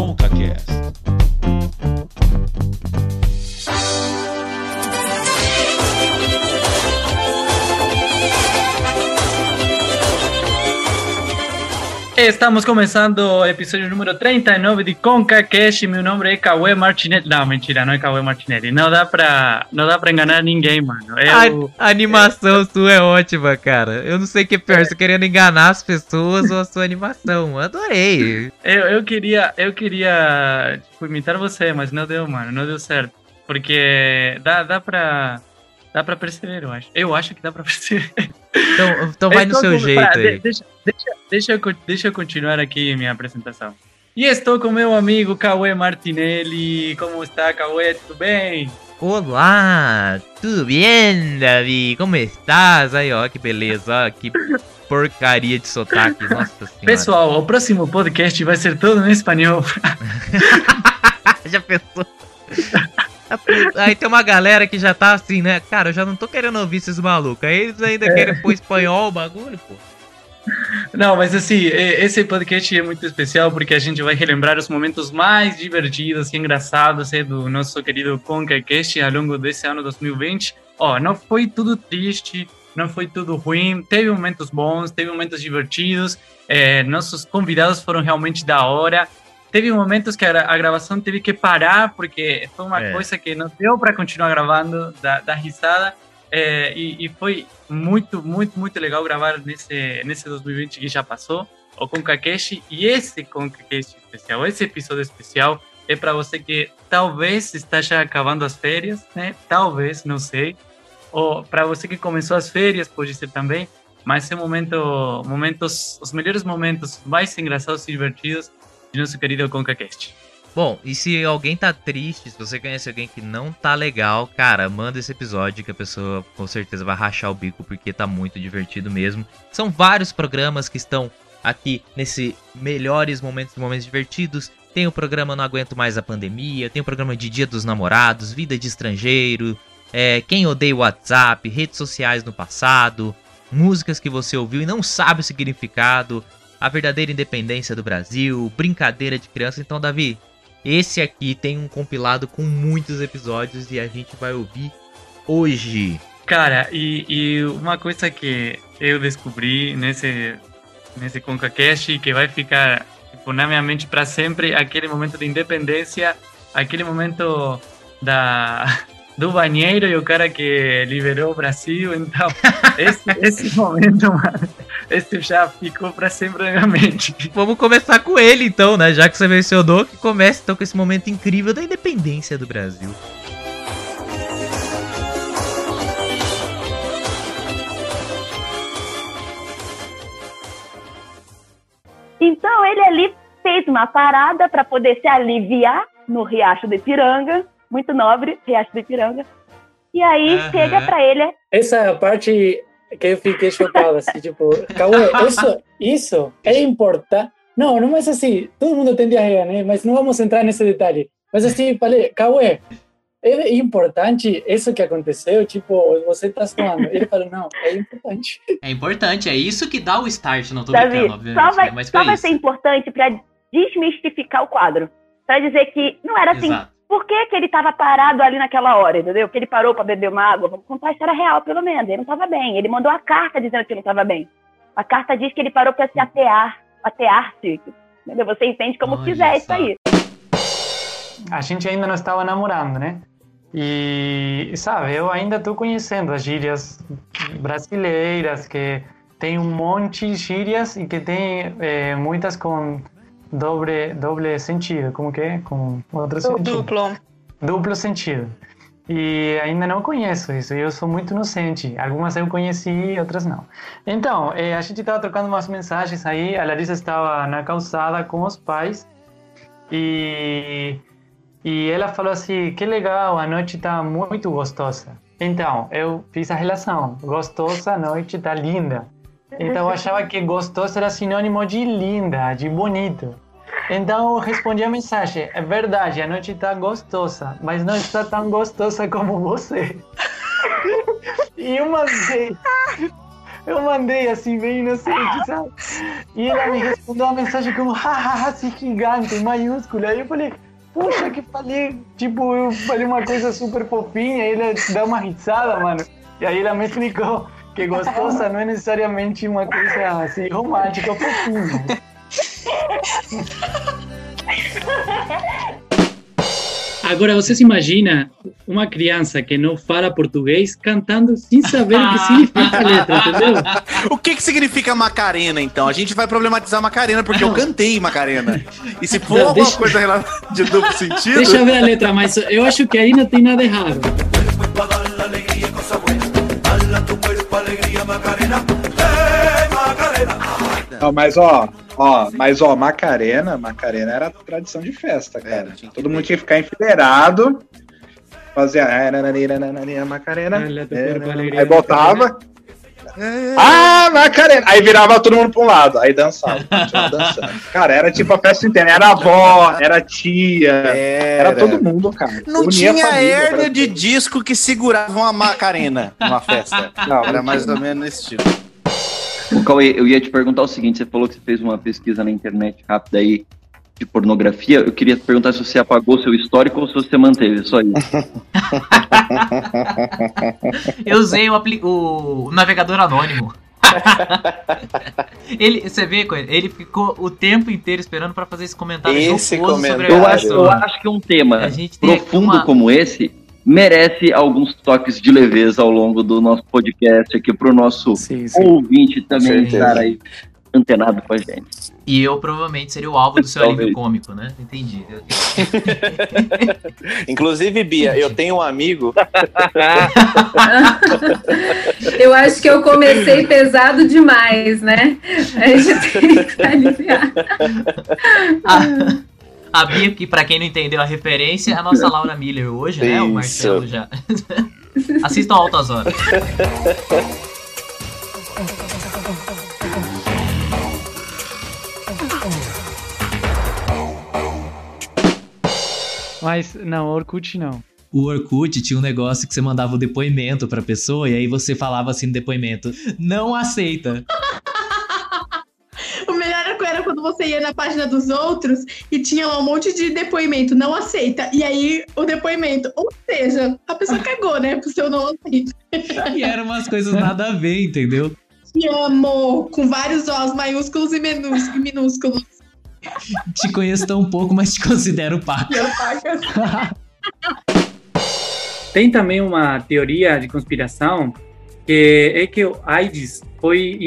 ConcaCast. Estamos começando o episódio número 39 de ConcaCast. Meu nome é Cauê Martinelli. Não, mentira, não é Cauê Martinelli. Não dá pra, não dá pra enganar ninguém, mano. Eu... A, a animação sua é ótima, cara. Eu não sei o que é pior, você querendo enganar as pessoas ou a sua animação. Adorei. Eu, eu queria, eu queria tipo, imitar você, mas não deu, mano. Não deu certo. Porque dá, dá pra. Dá pra perceber, eu acho. Eu acho que dá pra perceber. Então, então vai no Estou seu jeito aí. de- Deixa, deixa, deixa, eu, deixa eu continuar aqui minha apresentação. E estou com meu amigo Cauê Martinelli. Como está, Cauê? Tudo bem? Olá, tudo bem, Davi? Como estás? Aí, ó, que beleza, ó, que porcaria de sotaque, nossa senhora. Pessoal, o próximo podcast vai ser todo em espanhol. já pensou? Aí tem uma galera que já tá assim, né? Cara, eu já não tô querendo ouvir esses malucos. Aí eles ainda querem pôr espanhol o bagulho, pô. Não, mas assim, esse podcast é muito especial porque a gente vai relembrar os momentos mais divertidos e engraçados do nosso querido ConcaCast ao longo desse ano 2020. Ó, não foi tudo triste, não foi tudo ruim, teve momentos bons, teve momentos divertidos, eh, nossos convidados foram realmente da hora. Teve momentos que a, gra- a gravação teve que parar porque foi uma É. coisa que não deu para continuar gravando, da, da risada. É, e, e foi muito, muito, muito legal gravar nesse, nesse 2020 que já passou, o ConcaCast. E esse ConcaCast especial, esse episódio especial, é para você que talvez está já acabando as férias, né? Talvez, não sei. Ou para você que começou as férias, pode ser também. Mas é um momento, momentos, os melhores momentos, os mais engraçados e divertidos de nosso querido ConcaCast. Bom, e se alguém tá triste, se você conhece alguém que não tá legal, cara, manda esse episódio que a pessoa com certeza vai rachar o bico porque tá muito divertido mesmo. São vários programas que estão aqui nesse melhores momentos, momentos divertidos. Tem o programa Não Aguento Mais a Pandemia, tem o programa de Dia dos Namorados, Vida de Estrangeiro, é, Quem Odeia o WhatsApp, redes sociais no passado, músicas que você ouviu e não sabe o significado, a verdadeira independência do Brasil, brincadeira de criança. Então, Davi, esse aqui tem um compilado com muitos episódios e a gente vai ouvir hoje. Cara, e, e uma coisa que eu descobri nesse, nesse ConcaCast que vai ficar tipo, na minha mente para sempre, aquele momento de independência, aquele momento da, do banheiro e o cara que liberou o Brasil. Então, esse, esse momento, mano, esse já ficou para sempre na minha mente. Vamos começar com ele então, né? Já que você mencionou, que comece então com esse momento incrível da independência do Brasil. Então ele ali fez uma parada para poder se aliviar no Riacho do Ipiranga, muito nobre, Riacho do Ipiranga. E aí Aham. chega para ele, Essa parte que eu fiquei chocado, assim, tipo, Cauê, isso, isso é importante. Não, não é assim, todo mundo tem diarreia, né? Mas não vamos entrar nesse detalhe. Mas assim, falei, Cauê, é importante isso que aconteceu? Tipo, você tá falando. Ele falou, não, é importante. É importante, é isso que dá o start, não tô Davi, brincando, obviamente, só vai, né? mas só vai isso. ser importante para desmistificar o quadro. Para dizer que não era assim. Exato. Por que, que ele estava parado ali naquela hora, entendeu? Que ele parou para beber uma água. Vamos contar a história real, pelo menos. Ele não estava bem. Ele mandou a carta dizendo que não estava bem. A carta diz que ele parou para se atear, atear-se. Entendeu? Você entende como Olha quiser isso aí. A gente ainda não estava namorando, né? E, sabe, eu ainda estou conhecendo as gírias brasileiras, que tem um monte de gírias e que tem eh, muitas com doble, doble sentido. Como que é? Com outro sentido. Duplo. duplo sentido. E ainda não conheço isso, eu sou muito inocente. Algumas eu conheci, outras não. Então, eh, a gente estava trocando umas mensagens aí, a Larissa estava na calçada com os pais e, e ela falou assim: que legal, a noite está muito gostosa. Então, eu fiz a relação: gostosa, a noite está linda. Então, eu achava que gostosa era sinônimo de linda, de bonito. Então eu respondi a mensagem: é verdade, a noite está gostosa, mas não está tão gostosa como você. e uma vez, Eu mandei assim, bem inocente, sabe? E ela me respondeu uma mensagem como, hahaha, assim, gigante, maiúscula. Aí eu falei, puxa, que falei, tipo, eu falei uma coisa super fofinha, e ele dá uma risada, mano. E aí ela me explicou que gostosa não é necessariamente uma coisa assim, romântica, fofinha. Agora, você se imagina uma criança que não fala português cantando sem saber o que significa a letra, entendeu? O que que significa Macarena, então? A gente vai problematizar Macarena, porque eu cantei Macarena. E se for Não, alguma deixa- coisa de duplo sentido... Deixa eu ver a letra, mas eu acho que aí não tem nada errado. Não, mas ó, ó, mas ó, Macarena, Macarena era tradição de festa, cara. Era, Todo ter. mundo tinha que ficar enfileirado, fazia Macarena, alegria, aí voltava. Ah, Macarena! Aí virava todo mundo pra um lado, aí dançava, continuava dançando. Cara, era tipo a festa inteira, era avó, era tia, era, todo mundo, cara. Não Unia tinha pra- de disco que segurava uma Macarena numa festa. Não, Era mais ou menos nesse tipo. Ô, Cauê, eu ia te perguntar o seguinte: você falou que você fez uma pesquisa na internet rápida aí de pornografia. Eu queria te perguntar se você apagou seu histórico ou se você manteve, só isso. Eu usei o, o navegador anônimo. ele, você vê, Coelho, ele ficou o tempo inteiro esperando pra fazer esse comentário Esse comentário. Eu acho, eu acho que é um tema profundo uma- como esse merece alguns toques de leveza ao longo do nosso podcast aqui pro nosso Sim, sim. ouvinte também estar aí antenado com a gente. E eu provavelmente seria o alvo do seu Talvez. alívio cômico, né? Entendi. Inclusive, Bia, eu tenho um amigo. Eu acho que eu comecei pesado demais, né? A gente tem que aliviar. A, a Bia, que pra quem não entendeu a referência, é a nossa Laura Miller hoje, né? O. Marcelo já. Assistam Altas Horas. Mas, não, Orkut não. O Orkut tinha um negócio que você mandava o depoimento pra pessoa e aí você falava assim no depoimento: não aceita. Quando você ia na página dos outros e tinha lá um monte de depoimento, não aceita. E aí o depoimento, ou seja, a pessoa cagou, né? Pro seu não aceita. E eram umas coisas nada a ver, entendeu? Te amo, com vários Os maiúsculos e minúsculos. Te conheço tão pouco, mas te considero paca. Eu pago. Tem também uma teoria de conspiração que é que o AIDS foi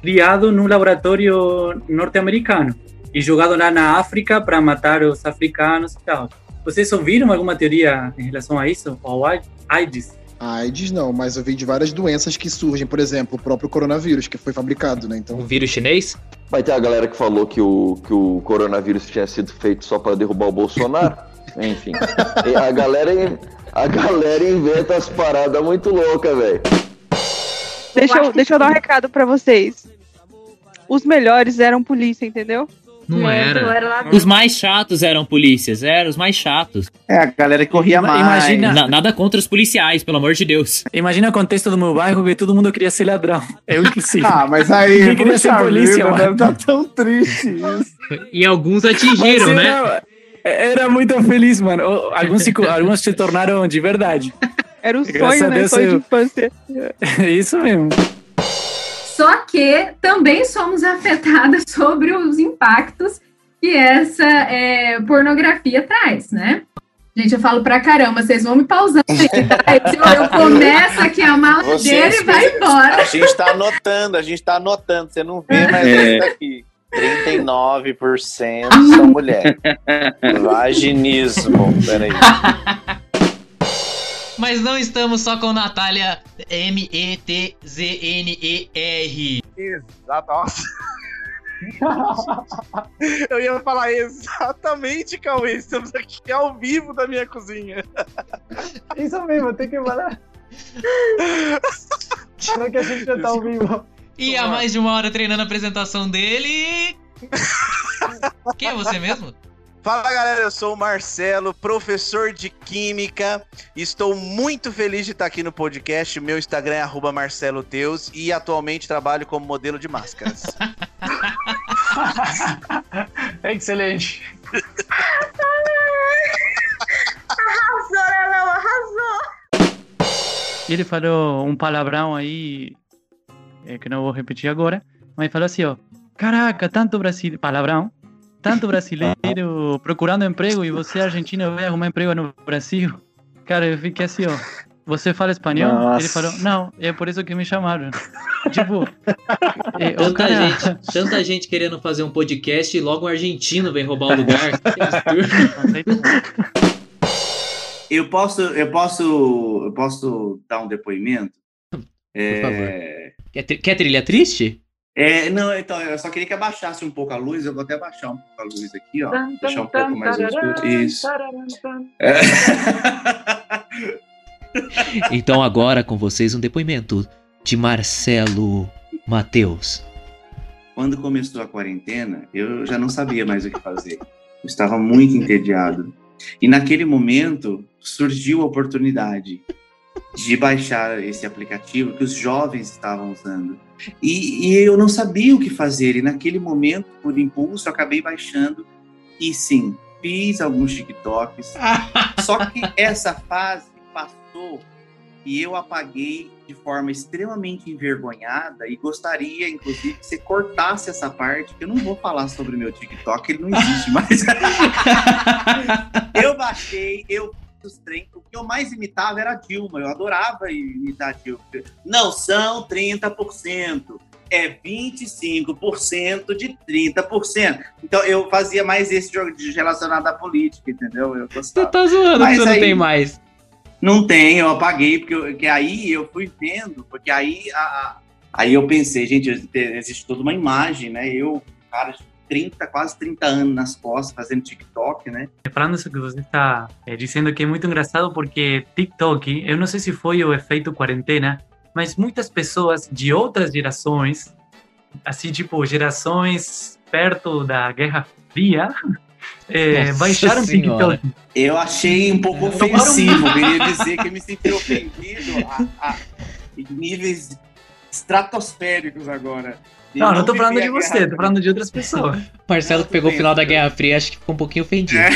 criado num laboratório norte-americano e jogado lá na África para matar os africanos e tal. Vocês ouviram alguma teoria em relação a isso? Ao AIDS? AIDS não, mas eu vi de várias doenças que surgem, por exemplo, o próprio coronavírus, que foi fabricado, né? Então, Um vírus chinês? Vai ter a galera que falou que o, que o coronavírus tinha sido feito só para derrubar o Bolsonaro. Enfim. A galera, a galera inventa as paradas muito loucas, velho. Deixa eu, deixa eu dar um recado pra vocês. Os melhores eram polícia, entendeu? Não É, era. não era lá Os mais chatos eram polícias, eram os mais chatos. É, a galera que corria mais. Imagina- Na- nada contra os policiais, pelo amor de Deus. Imagina o contexto do meu bairro que todo mundo queria ser ladrão. Eu, inclusive. Ah, mas aí, Ninguém queria ser polícia, vida, mano. Tá tão triste isso. E alguns atingiram, né? era, era muito feliz, mano. Alguns se, alguns se tornaram de verdade. Era o Graças sonho, né? Deus sonho de eu- infância. Isso mesmo. Só que também somos afetadas sobre os impactos que essa é, pornografia traz, né? Gente, eu falo pra caramba, vocês vão me pausando aí, tá? Eu, eu começo aqui a maladeira e vai embora. A gente tá anotando, a gente tá anotando. Você não vê, mas É. tá aqui. 39% são mulher. Vaginismo. Peraí. Mas não estamos só com Natália M-E-T-Z-N-E-R. Exato, nossa. Eu ia falar exatamente, Cauê. Estamos aqui ao vivo da minha cozinha. Isso mesmo, tem que falar. Será que a gente já tá ao vivo? E há mais de uma hora treinando a apresentação dele. Quem é você mesmo? Fala galera, eu sou o Marcelo, professor de Química. Estou muito feliz de estar aqui no podcast. Meu Instagram é arroba Marcelo Teus e atualmente trabalho como modelo de máscaras. Excelente. Arrasou, né, meu? Arrasou. Ele falou um palavrão aí, é, que não vou repetir agora, mas falou assim, ó. Caraca, tanto brasileiro, palavrão, tanto brasileiro procurando emprego e você argentino vai arrumar emprego no Brasil. Cara, eu fiquei assim, ó. Você fala espanhol? Nossa. Ele falou, não, é por isso que me chamaram. tipo, é, Tanta, cara... gente, tanta gente querendo fazer um podcast e logo um argentino vem roubar o lugar. Eu posso, eu posso, eu posso dar um depoimento? Por É, favor. Quer, tri- quer trilha triste? É, não, então, eu só queria que abaixasse um pouco a luz. Eu vou até abaixar um pouco a luz aqui, ó. Deixar um pouco mais escuro. Isso. É. Então agora com vocês um depoimento de Marcelo Mateus. Quando começou a quarentena, eu já não sabia mais o que fazer. Eu estava muito entediado. E naquele momento surgiu a oportunidade de baixar esse aplicativo que os jovens estavam usando. E, e eu não sabia o que fazer. E naquele momento, por impulso, eu acabei baixando. E sim, fiz alguns TikToks. Só que essa fase passou e eu apaguei de forma extremamente envergonhada e gostaria, inclusive, que você cortasse essa parte, que eu não vou falar sobre o meu TikTok, ele não existe mais. eu baixei, eu fiz os trem, o que eu mais imitava era a Dilma, eu adorava imitar a Dilma. Não são 30%, é 25% de 30%. Então eu fazia mais esse jogo de relacionado à política, entendeu? Eu gostava. Você tá zoando Mas que você não aí- tem mais. Não tem, eu apaguei, porque, eu- porque aí eu fui vendo, porque aí, a- a- aí eu pensei, gente, existe toda uma imagem, né? Eu, cara, de 30, quase 30 anos nas costas, fazendo TikTok, né? Falando isso que você está eh, dizendo que é muito engraçado porque TikTok, eu não sei se foi o efeito quarentena, mas muitas pessoas de outras gerações, assim tipo gerações perto da Guerra Fria, Nossa baixaram Senhora. TikTok. Eu achei um pouco ofensivo, eu queria dizer que eu me senti ofendido a, a níveis estratosféricos agora. Não, não tô falando de guerra você, tô falando de outras pessoas. Marcelo que pegou o final da Guerra Fria, acho que ficou um pouquinho ofendido.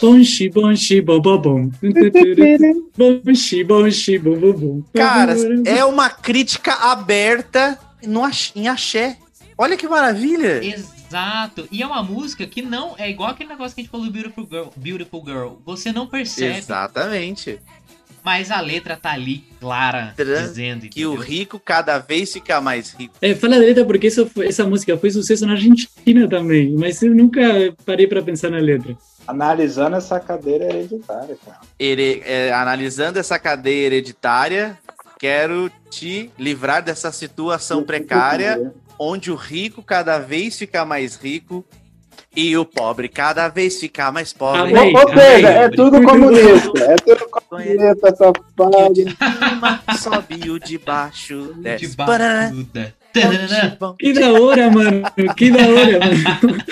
Bonchi, bonchi, bobobom. Bonchi, bonchi, bobobom. Cara, é uma crítica aberta no em axé. Olha que maravilha. Exato. E é uma música que não. É igual aquele negócio que a gente falou do Beautiful Girl. Beautiful Girl. Você não percebe. Exatamente. Mas a letra tá ali, clara, dizendo. Que o rico cada vez fica mais rico. É, fala a letra porque isso foi- essa música foi sucesso na Argentina também, mas eu nunca parei para pensar na letra. Analisando essa cadeira hereditária, cara. Here- é, analisando essa cadeia hereditária, quero te livrar dessa situação precária, onde o rico cada vez fica mais rico e o pobre cada vez fica mais pobre. Ou, ou seja, é tudo comunista. É tudo comunista, safado. cima, sobe o de baixo, desce. baixo, Parará. Que da hora, mano. Que da hora, mano.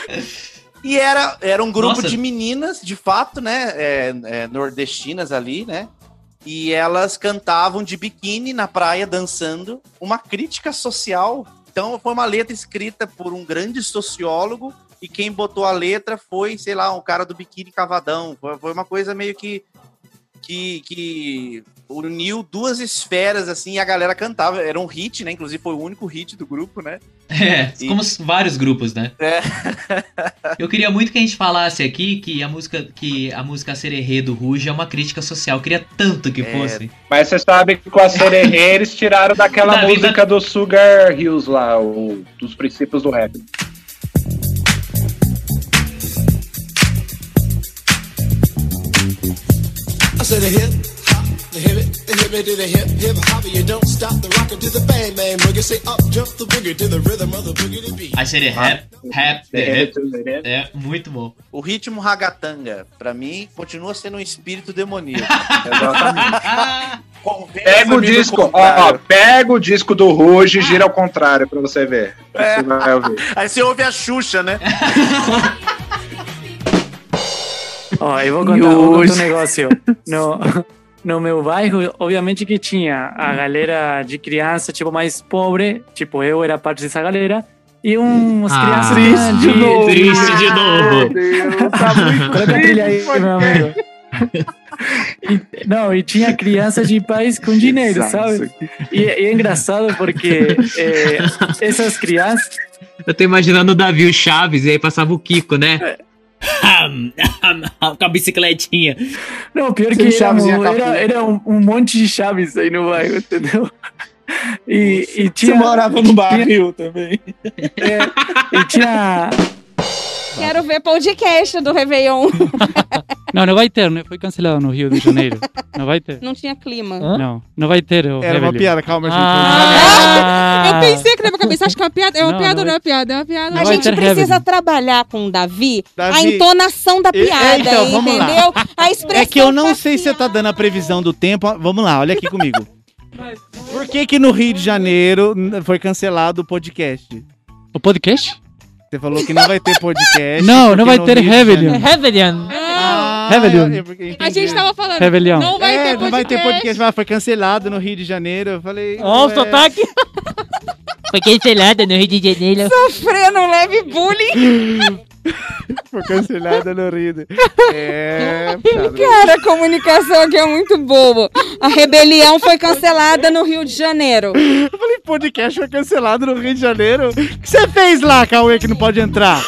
E era, era um grupo Nossa. de meninas, de fato, né? é, é, nordestinas ali, né? E elas cantavam de biquíni na praia, dançando, uma crítica social. Então, foi uma letra escrita por um grande sociólogo, e quem botou a letra foi, sei lá, um cara do biquíni cavadão. Foi, uma coisa meio que, que, que uniu duas esferas, assim, e a galera cantava. Era um hit, né? Inclusive, foi o único hit do grupo, né? É, como os- vários grupos, né? É. Eu queria muito que a gente falasse aqui que a música que a música Sererê do Ruge é uma crítica social. Eu queria tanto que fosse. Mas você sabe que com a Sererê eles tiraram daquela Da vida- música do Sugar Hills lá, o, dos princípios do rap. I said a hip hop, the hip it, the the hippie to the hip hip hopper. You don't stop the rocker to the bang bang boogie. Say up jump the boogie to the rhythm of the boogie to beat. Aí seria rap, rap, the rap. É, muito bom. O ritmo ragatanga, pra mim, continua sendo um espírito demoníaco. Pega o disco, ó, ó, pega o disco do Ruge e gira ao contrário pra você ver. É. Você vai ouvir. Aí você ouve a Xuxa, né? Ó, eu vou contar um hoje- outro negócio. No, no meu bairro, obviamente que tinha a galera de criança, tipo, mais pobre, tipo, eu era parte dessa galera, e umas Ah, crianças triste de novo. Triste de novo. Coloca a trilha aí, meu amigo. E- não, e tinha crianças de pais com dinheiro, sabe? E, e é engraçado porque é, essas crianças. Eu tô imaginando o Davi, o Chaves, e aí passava o Kiko, né? Com a bicicletinha. Não, pior Sem que era, chaves um- a era, capuz. era um, um monte de chaves aí no bairro, entendeu? E, e tinha. morava no barril também. É, e tinha. Quero ver podcast do Réveillon. Não, não vai ter, né? Foi cancelado no Rio de Janeiro. Não vai ter. Não tinha clima. Não, não vai ter. o Era uma Réveillon. piada, calma, gente. Ah. Eu pensei que na minha cabeça, acho que é uma piada. É uma Não, piada, não não é uma piada, é uma piada. Não A gente precisa Réveillon. trabalhar com o Davi, a Davi, entonação da piada, é, então, vamos lá. entendeu? A expressão. É que eu não sei se você tá dando a previsão do tempo. Vamos lá, olha aqui comigo. Por que que no Rio de Janeiro foi cancelado o podcast? O podcast? Você falou que não vai ter podcast. Não, não vai ter Rio de Réveillon. Ah, Réveillon. eu- eu- eu A gente tava falando, Réveillon. não vai É, ter não podcast. vai ter podcast, mas foi cancelado no Rio de Janeiro. Eu falei. Ó, o ué. sotaque. Foi cancelada no Rio de Janeiro. Sofrendo um leve bullying. Foi cancelado no Rio. de- É. Cara, a comunicação aqui é muito boa. A rebelião foi cancelada no Rio de Janeiro. Eu falei, podcast foi cancelado no Rio de Janeiro. O que você fez lá, Cauê, que não pode entrar?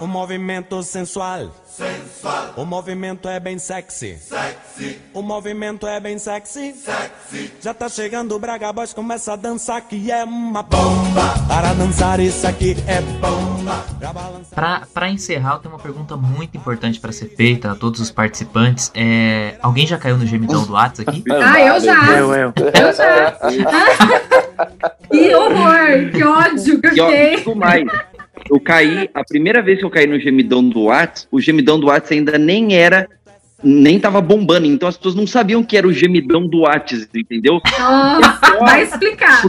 O movimento sensual. Sensual. O movimento é bem sexy. Sexy. O movimento é bem sexy. Sexy. Já tá chegando o Braga Boys, começa a dançar que é uma bomba. Para dançar isso aqui é bomba. Pra balançar. Pra, pra encerrar, eu tenho uma pergunta muito importante pra ser feita a todos os participantes. É, alguém já caiu no gemidão do WhatsApp aqui? Ah, eu já. Eu, eu. Eu já. que horror, que ódio que eu fiquei. mais. Eu caí, a primeira vez que eu caí no gemidão do Whats, o gemidão do Whats ainda nem era, nem tava bombando, então as pessoas não sabiam que era o gemidão do Whats, entendeu? Nossa, vai explicar.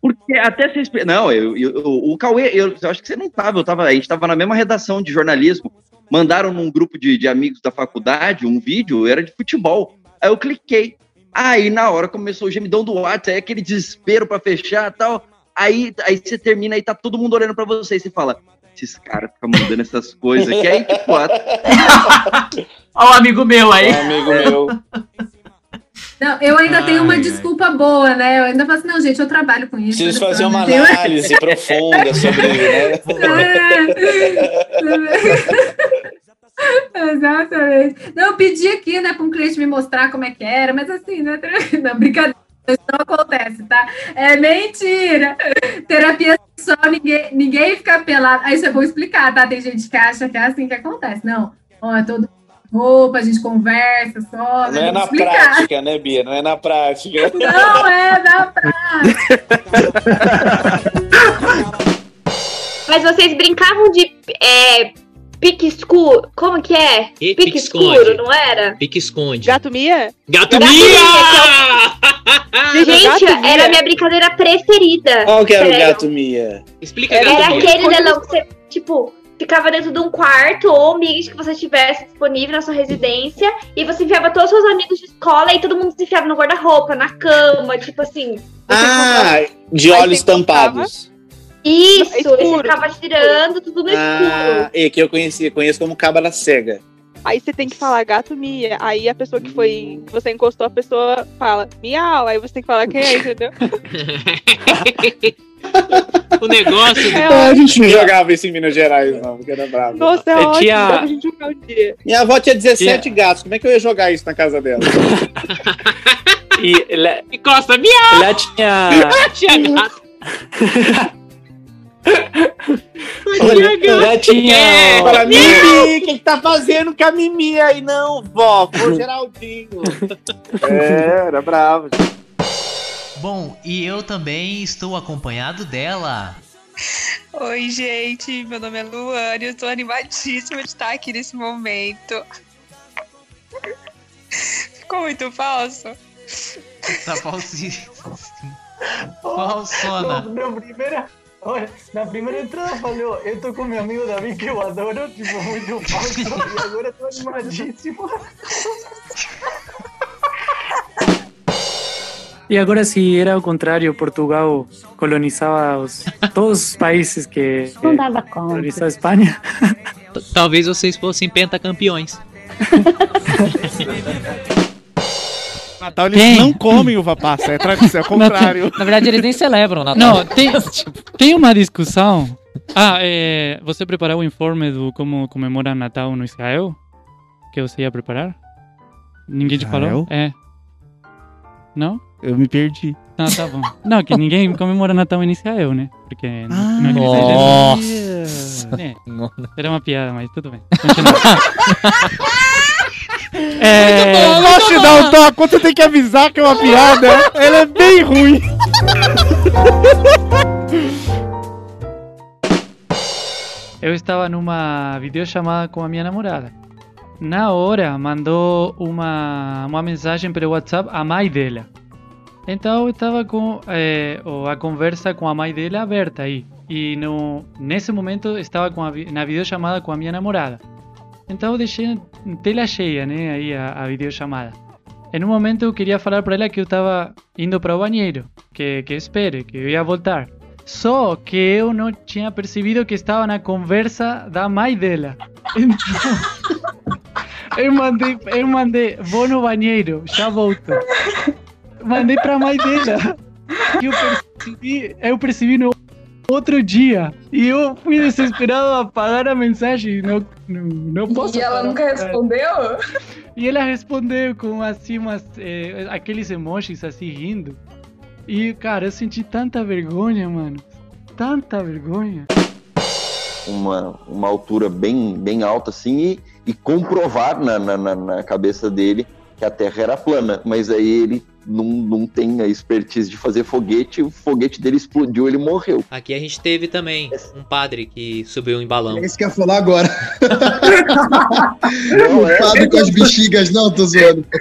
Porque até você expli- Não, eu, eu- o Cauê, eu, eu acho que você não tava, eu tava, a gente tava na mesma redação de jornalismo. Mandaram num grupo de, de amigos da faculdade um vídeo, era de futebol. Aí eu cliquei. Aí na hora começou o gemidão do WhatsApp, aí aquele desespero pra fechar e tal. Aí, aí você termina e tá todo mundo olhando pra você e você fala: esses caras ficam mandando essas coisas aqui. Aí, tipo, a- Ó, o amigo meu aí. amigo meu. Não, eu ainda tenho uma Ai, ai. desculpa boa, né? Eu ainda falo assim, não, gente, eu trabalho com isso. Preciso fazer uma tenho- análise profunda sobre, né? Exatamente. Não, eu pedi aqui, né, para um cliente me mostrar como é que era, mas assim, né? Não, brincadeira. Isso não acontece, tá? É mentira. Terapia só ninguém, ninguém fica pelado. Aí é bom explicar, tá? Tem gente que acha que é assim que acontece. Não. Ó, é todo roupa, a gente conversa só. Não é Vou na explicar. prática, né, Bia? Não é na prática. Não é na prática. Mas vocês brincavam de é, pique escuro. Como que é? E pique pique escuro, não era? Pique esconde. Gato Mia? Gato Gato Mia! Gente, Gato Mia. era a minha brincadeira preferida. Qual que era o gato Mia? Explica Era Gato Mia. aquele Lelão que você, tipo, ficava dentro de um quarto ou ambiente que você tivesse disponível na sua residência e você enfiava todos os seus amigos de escola e todo mundo se enfiava no guarda-roupa, na cama, tipo assim. Ah, de olhos tampados. Isso, e você escuro. ficava tirando tudo no escuro. Ah, e que eu conheci, conheço como cabra cega. Aí você tem que falar gato Mia. Aí a pessoa que foi. que Você encostou, a pessoa fala miau. Aí você tem que falar quem é, entendeu? O negócio. É a gente não jogava isso em Minas Gerais, não, porque era bravo. Nossa, é Eu ótimo. tinha- Dá pra gente jogar um dia. Minha avó tinha 17 gatos, como é que eu ia jogar isso na casa dela? E lá, Encosta, miau! lá tinha. Tinha gato. Já tinha. É, Fala, Mimi, o que, que tá fazendo com a Mimi aí? Não, vó, foi o Geraldinho. É, era bravo. Bom, e eu também estou acompanhado dela. Oi, gente. Meu nome é Luane. Eu tô animadíssima de estar aqui nesse momento. Ficou muito falso? Tá falsíssimo. Falsona. Na, na primeira, olha, na primeira entrada falou, eu tô com meu amigo Davi que eu adoro, tipo, muito falso, e agora tô animadíssimo. E agora, se era ao contrário, Portugal colonizava os, todos os países que, que Não dava conta. colonizou a Espanha. Talvez vocês fossem pentacampeões. Natal eles Quem? não comem uva passa, é tradição, é o contrário. Na verdade, eles nem celebram o Natal. Não, tem, tem uma discussão. Ah, é, você preparou o informe do como comemora Natal no Israel? Que você ia preparar? Ninguém te falou? Israel? É. Não? Eu me perdi. Ah, tá bom. Não, que ninguém comemora Natal em Israel, né? Porque Ah, no, naqueles Nossa. É, era uma piada, mas tudo bem. Continua. É, posso te dar um toque quando você tem que avisar que é uma piada? Ela é bem ruim. Eu estava numa videochamada com a minha namorada. Na hora, mandou uma, uma mensagem pelo WhatsApp à mãe dela. Então eu estava com o- a conversa com a mãe dela aberta aí. E no, nesse momento estava com a, na videochamada com a minha namorada. Então eu deixei tela cheia, né, aí a, a videochamada. Em um momento eu queria falar para ela que eu estava indo para o banheiro, que, que espere, que eu ia voltar. Só que eu não tinha percebido que estava na conversa da mãe dela. Então, eu mandei, eu mandei, vou no banheiro, já volto. Mandei pra mãe dela. Eu percebi, eu percebi no outro dia. E eu fui desesperado a apagar a mensagem. Não, não, não posso. E ela nunca respondeu? E ela respondeu com assim umas, eh, aqueles emojis assim rindo. E cara, eu senti tanta vergonha, mano. Tanta vergonha. uma, uma altura bem, bem alta assim e, e comprovar na, na- na cabeça dele que a Terra era plana, mas aí ele não, não tem a expertise de fazer foguete, o foguete dele explodiu, ele morreu. Aqui a gente teve também um padre que subiu em balão. É isso que eu ia falar agora. o padre com as bexigas, não, tô zoando.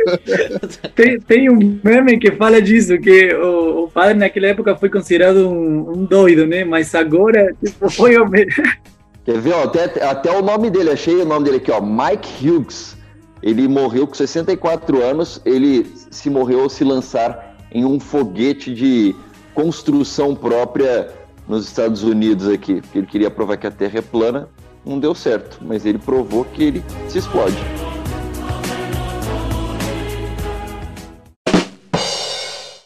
Tem, tem um meme que fala disso, que o, o padre naquela época foi considerado um, um doido, né? Mas agora, tipo, foi o mesmo. Quer ver, ó, até, até o nome dele, achei o nome dele aqui, ó, Mike Hughes. Ele morreu com 64 anos, ele se morreu ao se lançar em um foguete de construção própria nos Estados Unidos aqui, ele queria provar que a Terra é plana, não deu certo, mas ele provou que ele se explode.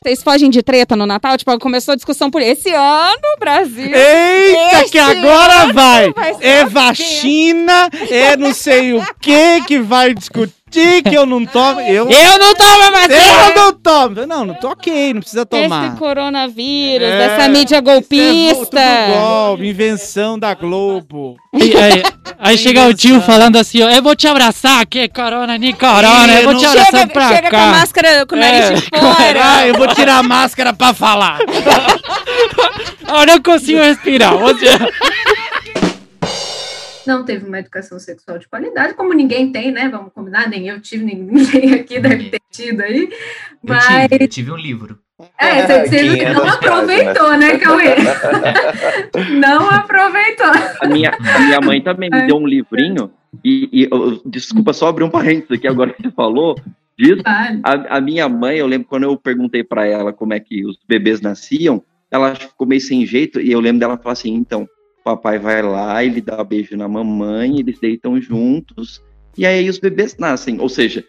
Vocês fogem de treta no Natal? Tipo, começou a discussão por esse ano, Brasil. Eita, que agora vai! ser É vacina, é não sei o que que vai discutir, que eu não tomo. Eu, Eu não tomo a vacina! Eu não tomo! Não, não tô ok, não precisa tomar. Esse coronavírus, É, essa mídia golpista. Tudo golpe, invenção da Globo. Aí, aí- aí chega o tio falando assim, ó, eu vou te abraçar, que corona, nem corona, eu vou te abraçar Chega, pra chega cá. com a máscara, com o nariz É, de fora. Ah, eu vou tirar a máscara pra falar. Eu não consigo respirar. Você... Não teve uma educação sexual de qualidade, como ninguém tem, né? Vamos combinar, nem eu tive, nem ninguém aqui deve ter tido aí. Eu Mas. tive, eu tive um livro. É, você, você não aproveitou, né, Cauê? Não aproveitou. A minha, a minha mãe também me deu um livrinho, e, e eu- desculpa só abrir um parênteses aqui agora que você falou disso. A, a minha mãe, eu lembro quando eu perguntei para ela como é que os bebês nasciam, ela ficou meio sem jeito, e eu lembro dela falar assim: então, papai vai lá, ele dá um beijo na mamãe, eles deitam juntos, e aí os bebês nascem. Ou seja,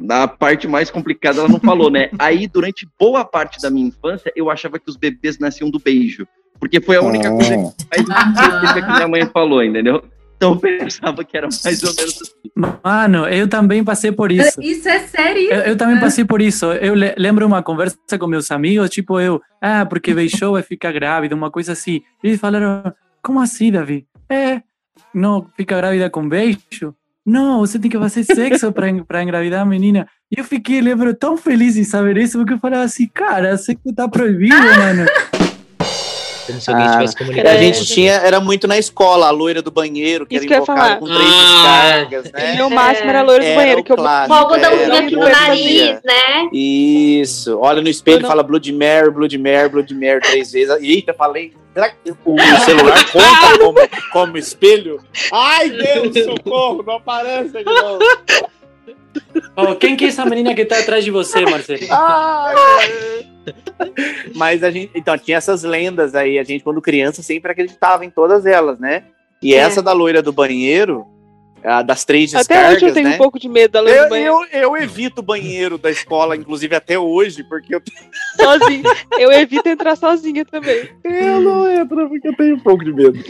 na parte mais complicada ela não falou, né? Aí, durante boa parte da minha infância, eu achava que os bebês nasciam do beijo. Porque foi a única coisa que mais que minha mãe falou, entendeu? Então eu pensava que era mais ou menos assim. Mano, eu também passei por isso. Isso é sério. Eu, eu também passei por isso. Eu le- lembro uma conversa com meus amigos, tipo eu, ah, porque beijou vai ficar grávida, uma coisa assim. E eles falaram, como assim, Davi? É, não fica grávida com beijo? Não, você tem que fazer sexo para pra engravidar a menina. E eu fiquei, lembro, tão feliz em saber isso, porque eu falava assim, cara, sexo tá proibido, mano. Como se alguém tivesse Ah, comunicado. a gente tinha, era muito na escola, a loira do banheiro, que Isso era invocada falar. com três Ah. descargas, né? Meu máximo era loiro do Era banheiro, o que eu clássico, Com algodãozinho aqui no nariz, né? Isso. Olha no espelho e fala Blood Mary, Blood Mary, Blood Mary três vezes. Eita, falei. Será que o celular conta como, como espelho? Ai, Deus, socorro, não aparece de novo. Oh, quem que é essa menina que tá atrás de você, Marcelo? Ai, Mas a gente, então, tinha essas lendas aí. A gente, quando criança, sempre acreditava em todas elas, né? E É. essa da loira do banheiro, a das três Até descargas, hoje eu tenho né? um pouco de medo da loira do Eu, banheiro. eu, eu evito o banheiro da escola, inclusive até hoje, porque eu, Sozinho. Eu evito entrar sozinha também. eu não entro, porque eu tenho um pouco de medo.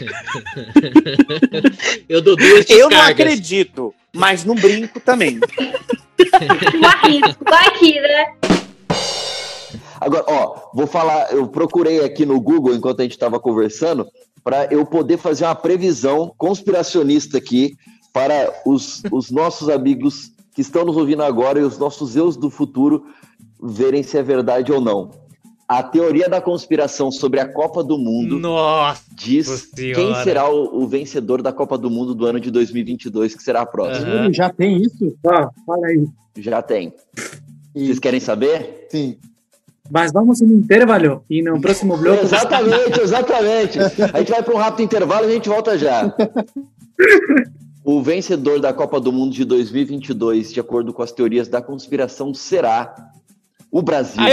Eu dou duas Eu não descargas. acredito, mas não brinco também. Um arrisco. Vai aqui, né? Agora, ó, vou falar, eu procurei aqui no Google enquanto a gente estava conversando, para eu poder fazer uma previsão conspiracionista aqui para os, os nossos amigos que estão nos ouvindo agora e os nossos eus do futuro verem se é verdade ou não. A teoria da conspiração sobre a Copa do Mundo Nossa diz Senhora. quem será o, o vencedor da Copa do Mundo do ano de 2022, que será a próxima. Aham. Já tem isso? Tá, fala aí. Já tem. Vocês querem saber? Sim. Mas vamos em intervalo e no próximo bloco. Exatamente, exatamente. A gente vai para um rápido intervalo e a gente volta já. O vencedor da Copa do Mundo de 2022, de acordo com as teorias da conspiração, será o Brasil.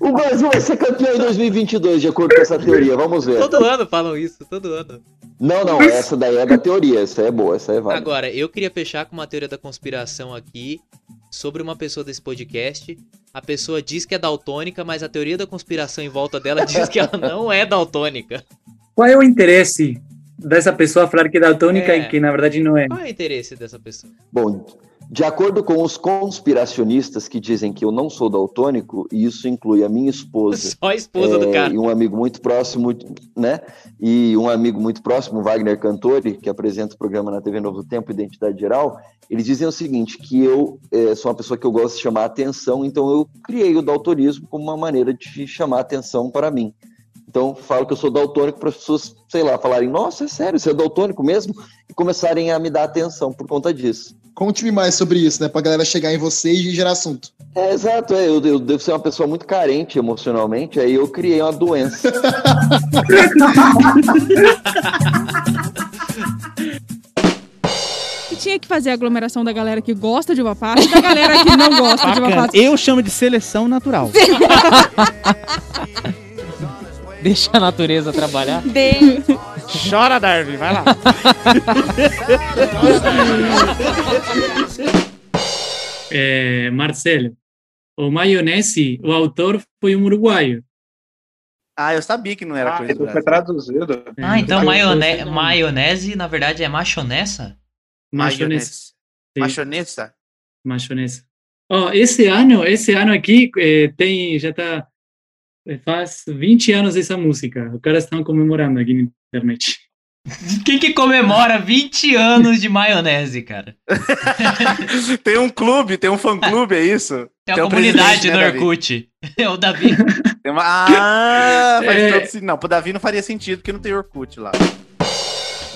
O Brasil vai ser campeão em 2022, de acordo com essa teoria. Vamos ver. Todo ano falam isso, todo ano. Não, não, essa daí é da teoria. Essa é boa, essa é válida. Agora, eu queria fechar com uma teoria da conspiração aqui sobre uma pessoa desse podcast. A pessoa diz que é daltônica, mas a teoria da conspiração em volta dela diz que ela não é daltônica. Qual é o interesse dessa pessoa falar que é daltônica É. e que na verdade não é? Qual é o interesse dessa pessoa? Bom, de acordo com os conspiracionistas que dizem que eu não sou daltônico, e isso inclui a minha esposa. Só a esposa é, do cara. E um amigo muito próximo, né? E um amigo muito próximo, Wagner Cantori, que apresenta o programa na TV Novo Tempo, Identidade Geral, eles dizem o seguinte, que eu é, sou uma pessoa que eu gosto de chamar atenção, então eu criei o daltonismo como uma maneira de chamar atenção para mim. Então, falo que eu sou daltônico para as pessoas, sei lá, falarem, nossa, é sério, você é daltônico mesmo? E começarem a me dar atenção por conta disso. Conte-me mais sobre isso, né? Pra galera chegar em você e gerar assunto. É, exato, é, eu, eu devo ser uma pessoa muito carente emocionalmente, aí eu criei uma doença. E tinha que fazer a aglomeração da galera que gosta de uva passa e da galera que não gosta de uva Bacana. passa. Eu chamo de seleção natural. Deixa a natureza trabalhar. Bem. Chora, Darwin, vai lá. É, Marcelo, o maionese, o autor foi um uruguaio. Ah, eu sabia que não era coisa do Foi traduzido. Ah, então eu- maionese, maionese, na verdade, é machonessa? Maionese. Sim. Machonesa? Machonesa. Ó, esse ano, esse ano aqui eh, tem, já tá, eh, faz 20 anos essa música. Os caras estão comemorando aqui na internet. Quem que comemora 20 anos de maionese, cara? tem um clube, tem um fã-clube, é isso? Tem Tem comunidade no né, Davi? Orkut. É o Davi. Tem uma... Ah, faz É. todo sentido. Não, pro Davi não faria sentido, porque não tem Orkut lá.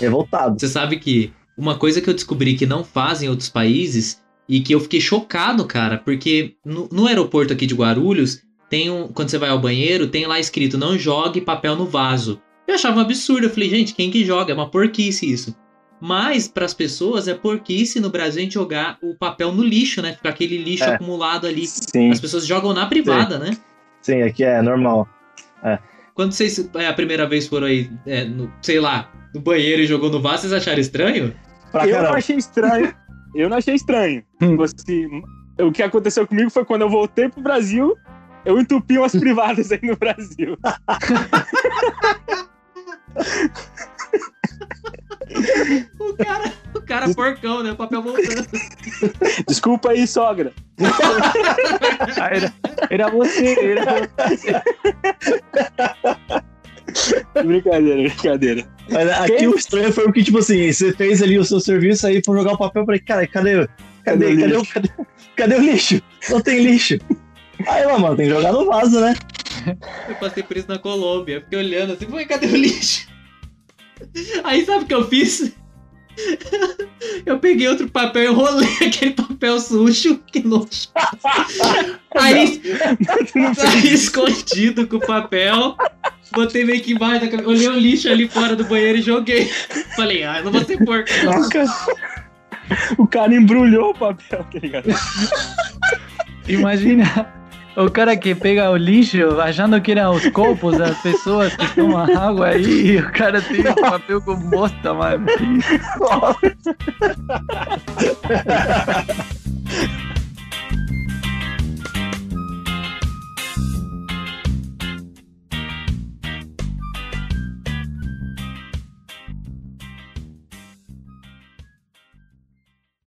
Revoltado. Você sabe que uma coisa que eu descobri que não fazem em outros países e que eu fiquei chocado, cara, porque no, no aeroporto aqui de Guarulhos, tem um, quando você vai ao banheiro, tem lá escrito não jogue papel no vaso. Eu achava um absurdo, eu falei, gente, quem que joga? É uma porquice isso. Mas para as pessoas é porquice no Brasil a gente jogar o papel no lixo, né? Fica aquele lixo É. acumulado ali. Sim. As pessoas jogam na privada, né? Sim, aqui é normal. É. Quando vocês é, a primeira vez foram aí, é, no, sei lá, no banheiro e jogou no vaso, vocês acharam estranho? eu não achei estranho. Eu não achei estranho. Tipo assim, o que aconteceu comigo foi quando eu voltei pro Brasil, eu entupi umas privadas aí no Brasil. O cara, o cara porcão, né? O papel voltando. Desculpa aí, sogra. Ah, era, era você, era você. Brincadeira, brincadeira. Aqui o estranho foi o que, tipo assim, você fez ali o seu serviço aí for jogar o papel, eu falei, cara, cadê, cadê, Cadê o cadê, cadê, cadê o lixo? Não tem lixo. Aí, mano, tem que jogar no vaso, né? Eu passei por isso na Colômbia. Fiquei olhando assim, pô, cadê o lixo? Aí sabe o que eu fiz? Eu peguei outro papel e enrolei aquele papel sujo. Que nojo. Aí, aí escondido com o papel. Botei meio que embaixo da cabeça. Olhei o lixo ali fora do banheiro e joguei. Falei, ah, eu não vou ser porco. não. O cara, o cara embrulhou o papel, tá ligado? Imagina o cara que pega o lixo achando que eram os copos das pessoas que tomam água aí e o cara tem o papel com bosta, mano.